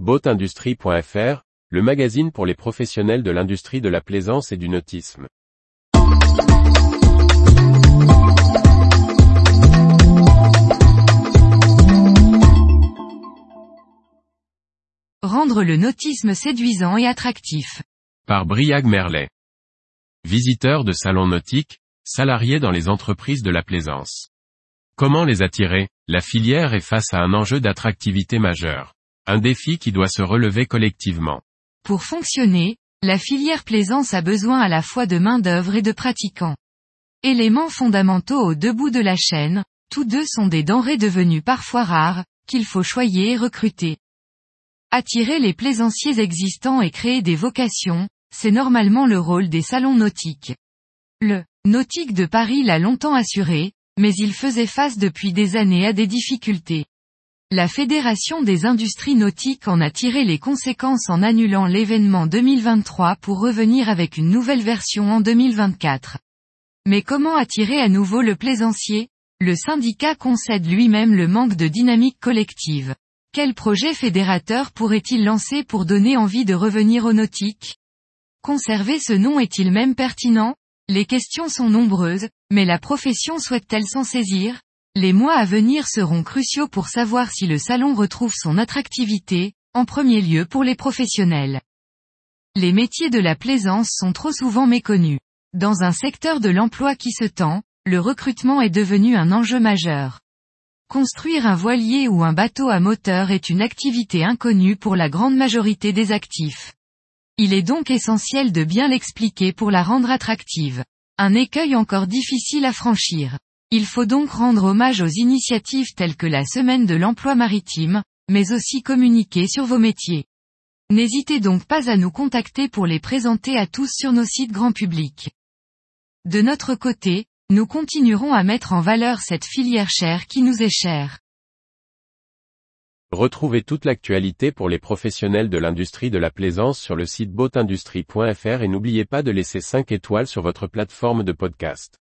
Boatindustrie.fr, le magazine pour les professionnels de l'industrie de la plaisance et du nautisme. Rendre le nautisme séduisant et attractif. Par Briag Merlet. Visiteurs de salons nautiques, salariés dans les entreprises de la plaisance. Comment les attirer? La filière est face à un enjeu d'attractivité majeur. Un défi qui doit se relever collectivement. Pour fonctionner, la filière plaisance a besoin à la fois de main-d'œuvre et de pratiquants. Éléments fondamentaux aux deux bouts de la chaîne, tous deux sont des denrées devenues parfois rares, qu'il faut choyer et recruter. Attirer les plaisanciers existants et créer des vocations, c'est normalement le rôle des salons nautiques. Le nautique de Paris l'a longtemps assuré, mais il faisait face depuis des années à des difficultés. La Fédération des industries nautiques en a tiré les conséquences en annulant l'événement 2023 pour revenir avec une nouvelle version en 2024. Mais comment attirer à nouveau le plaisancier? Le syndicat concède lui-même le manque de dynamique collective. Quel projet fédérateur pourrait-il lancer pour donner envie de revenir au nautique? Conserver ce nom est-il même pertinent? Les questions sont nombreuses, mais la profession souhaite-t-elle s'en saisir? Les mois à venir seront cruciaux pour savoir si le salon retrouve son attractivité, en premier lieu pour les professionnels. Les métiers de la plaisance sont trop souvent méconnus. Dans un secteur de l'emploi qui se tend, le recrutement est devenu un enjeu majeur. Construire un voilier ou un bateau à moteur est une activité inconnue pour la grande majorité des actifs. Il est donc essentiel de bien l'expliquer pour la rendre attractive. Un écueil encore difficile à franchir. Il faut donc rendre hommage aux initiatives telles que la Semaine de l'emploi maritime, mais aussi communiquer sur vos métiers. N'hésitez donc pas à nous contacter pour les présenter à tous sur nos sites grand public. De notre côté, nous continuerons à mettre en valeur cette filière chère qui nous est chère. Retrouvez toute l'actualité pour les professionnels de l'industrie de la plaisance sur le site boatindustrie.fr et n'oubliez pas de laisser 5 étoiles sur votre plateforme de podcast.